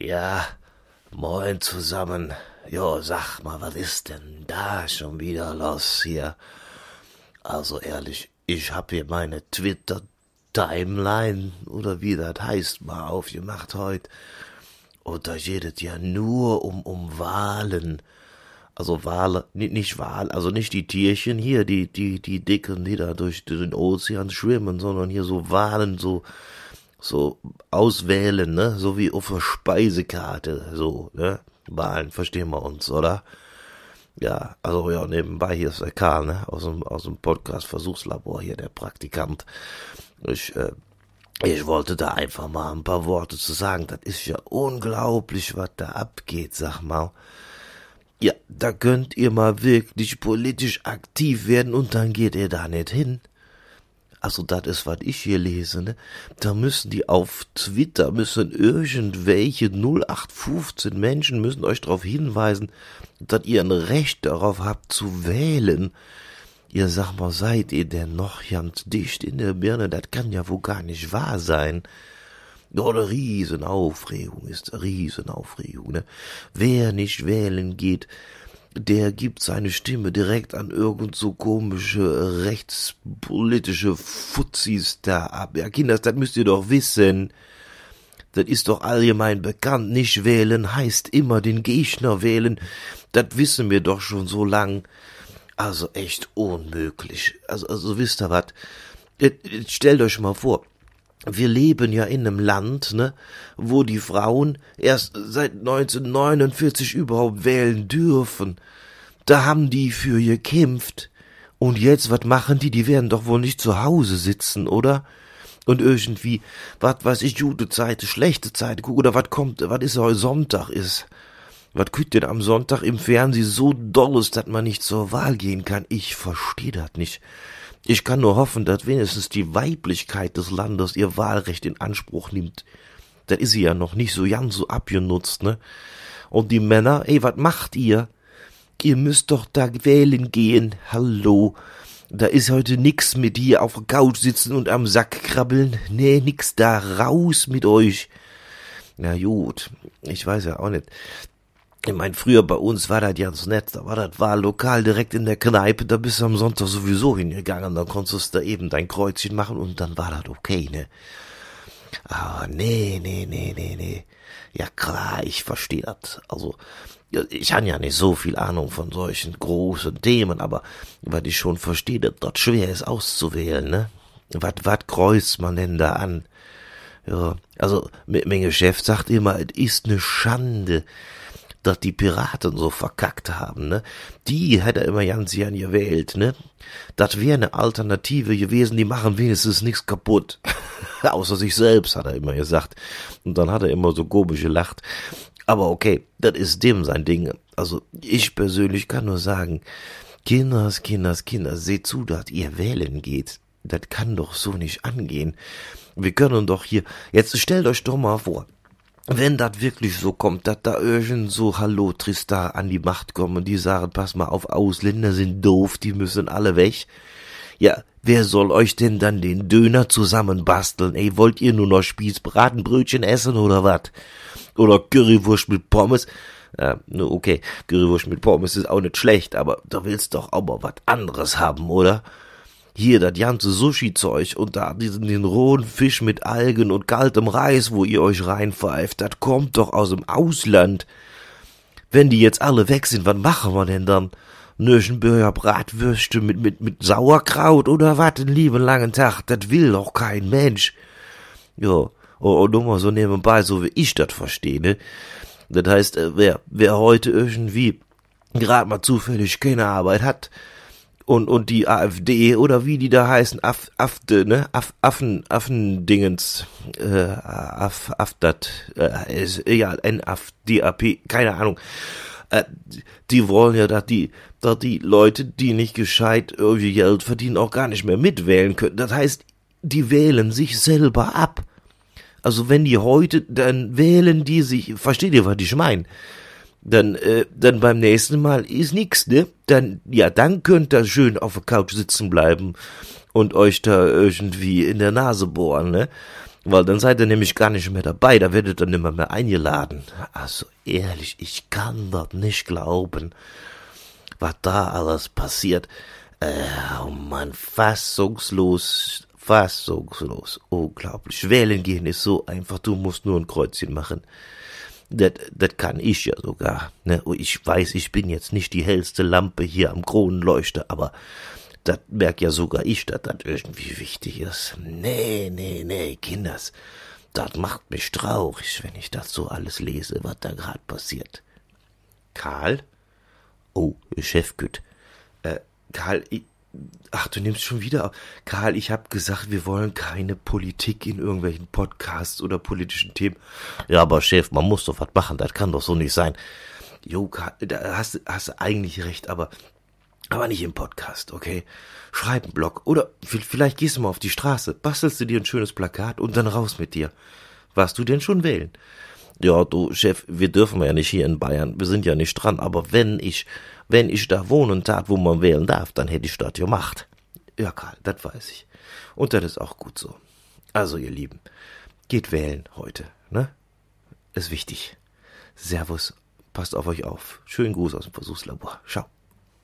Ja, moin zusammen. Jo, sag mal, was ist denn da schon wieder los hier? Also ehrlich, ich hab hier meine Twitter-Timeline oder wie das heißt mal aufgemacht heute. Und da geht es ja nur um, um Wahlen. Also Wale, nicht, nicht Wal, also nicht die Tierchen hier, die, die, die dicken, die da durch den Ozean schwimmen, sondern hier so Walen, so, so auswählen, ne? So wie auf der Speisekarte, so, ne? Wahlen, verstehen wir uns, oder? Ja, also ja, nebenbei hier ist der Karl, ne? Aus dem, aus dem Podcast Versuchslabor hier, der Praktikant. Ich, äh, ich wollte da einfach mal ein paar Worte zu sagen. Das ist ja unglaublich, was da abgeht, sag mal. Ja, da könnt ihr mal wirklich politisch aktiv werden und dann geht ihr da nicht hin also das ist, was ich hier lese, ne? Da müssen die auf Twitter, müssen irgendwelche 0815 Menschen müssen euch darauf hinweisen, dass ihr ein Recht darauf habt zu wählen. Ihr sag mal, seid ihr denn noch ganz dicht in der Birne? Das kann ja wohl gar nicht wahr sein. Oh, eine Riesenaufregung ist, Riesenaufregung, ne? Wer nicht wählen geht, der gibt seine Stimme direkt an irgend so komische rechtspolitische Fuzis da ab. Ja, Kinders, das müsst ihr doch wissen. Das ist doch allgemein bekannt. Nicht wählen heißt immer den Gegner wählen. Das wissen wir doch schon so lang. Also echt unmöglich. Also, also wisst ihr was? Stellt euch mal vor, wir leben ja in einem Land, ne, wo die Frauen erst seit 1949 überhaupt wählen dürfen. Da haben die für gekämpft. Und jetzt, was machen die? Die werden doch wohl nicht zu Hause sitzen, oder? Und irgendwie, was weiß ich, gute Zeit, schlechte Zeit, oder was kommt, was ist heute Sonntag ist. Was kütt denn am Sonntag im Fernsehen so dolles, dass man nicht zur Wahl gehen kann? Ich versteh das nicht. Ich kann nur hoffen, dass wenigstens die Weiblichkeit des Landes ihr Wahlrecht in Anspruch nimmt. Da ist sie ja noch nicht so ganz so abgenutzt, ne? Und die Männer, ey, was macht ihr? Ihr müsst doch da wählen gehen. Hallo. Da ist heute nix mit hier auf der Couch sitzen und am Sack krabbeln. Nee, nix da. Raus mit euch. Na gut, ich weiß ja auch nicht. Ich mein, früher bei uns war das ganz nett, war das Wahllokal direkt in der Kneipe, da bist du am Sonntag sowieso hingegangen, dann konntest du da eben dein Kreuzchen machen und dann war das okay, ne? Aber nee, nee, nee, nee, nee. Ja klar, ich verstehe das. Also, ich habe ja nicht so viel Ahnung von solchen großen Themen, aber was ich schon verstehe, dass das schwer ist auszuwählen, ne? Was, was kreuzt man denn da an? Ja, also, mein Geschäft sagt immer, es ist ne Schande, dass die Piraten so verkackt haben, ne? Die hätte er immer ganz gern gewählt, ne? Das wäre eine Alternative gewesen, die machen wenigstens nichts kaputt. Außer sich selbst, hat er immer gesagt. Und dann hat er immer so komisch gelacht. Aber okay, das ist dem sein Ding. Also ich persönlich kann nur sagen, Kinders, Kinders, Kinders, seht zu, dass ihr wählen geht. Das kann doch so nicht angehen. Wir können doch hier, jetzt stellt euch doch mal vor, wenn das wirklich so kommt, dass da irgend so Hallo Tristar an die Macht kommen und die sagen, pass mal auf, Ausländer sind doof, die müssen alle weg. Ja, wer soll euch denn dann den Döner zusammenbasteln? Ey, wollt ihr nur noch Spießbratenbrötchen essen oder wat? Oder Currywurst mit Pommes? Ja, okay, Currywurst mit Pommes ist auch nicht schlecht, aber du willst doch auch mal was anderes haben, oder? Hier das ganze Sushi-Zeug und da diesen den rohen Fisch mit Algen und kaltem Reis, wo ihr euch reinpfeift, das kommt doch aus dem Ausland. Wenn die jetzt alle weg sind, was machen wir denn dann? Nöschenbürger Bratwürste mit, mit, mit Sauerkraut oder was den lieben langen Tag, das will doch kein Mensch. Ja, und nur mal so nebenbei, so wie ich das verstehe, ne? Das heißt, äh, wer, wer heute irgendwie gerade mal zufällig keine Arbeit hat, und, und die AfD oder wie die da heißen, Aff, Afte, ne, Aff, Affen, Affendingens, äh, Aff, Afdat, äh, ist egal, NAF, DAP, keine Ahnung. Äh, die wollen ja, dass die, dass die Leute, die nicht gescheit irgendwie Geld verdienen, auch gar nicht mehr mitwählen können. Das heißt, die wählen sich selber ab. Also wenn die heute, dann wählen die sich, versteht ihr, was ich meine? Dann, äh, dann beim nächsten Mal ist nix, ne? Dann, ja, dann könnt ihr schön auf der Couch sitzen bleiben und euch da irgendwie in der Nase bohren, ne? Weil dann seid ihr nämlich gar nicht mehr dabei, da werdet ihr nimmer mehr eingeladen. Also ehrlich, ich kann das nicht glauben, was da alles passiert. Äh, oh Mann, fassungslos, fassungslos, unglaublich. Wählen gehen ist so einfach, du musst nur ein Kreuzchen machen. Das, kann ich ja sogar. Ne? Ich weiß, ich bin jetzt nicht die hellste Lampe hier am Kronenleuchter, aber das merk ja sogar ich, dass das irgendwie wichtig ist. Nee, nee, nee, Kinders, das macht mich traurig, wenn ich das so alles lese, was da gerade passiert. Karl? Oh, Chefgüt. Äh, Karl, ich, ach, du nimmst schon wieder. Karl, ich hab gesagt, wir wollen keine Politik in irgendwelchen Podcasts oder politischen Themen. Ja, aber Chef, man muss doch was machen, das kann doch so nicht sein. Jo, Karl, da hast, hast du eigentlich recht, aber aber nicht im Podcast, okay? Schreib einen Blog. Oder vielleicht gehst du mal auf die Straße, bastelst du dir ein schönes Plakat und dann raus mit dir. Warst du denn schon wählen? Ja, du, Chef, wir dürfen ja nicht hier in Bayern. Wir sind ja nicht dran. Aber wenn ich, wenn ich da wohnen tat, wo man wählen darf, dann hätte ich das gemacht. Ja, Karl, das weiß ich. Und das ist auch gut so. Also, ihr Lieben, geht wählen heute, ne? Ist wichtig. Servus, passt auf euch auf. Schönen Gruß aus dem Versuchslabor. Ciao.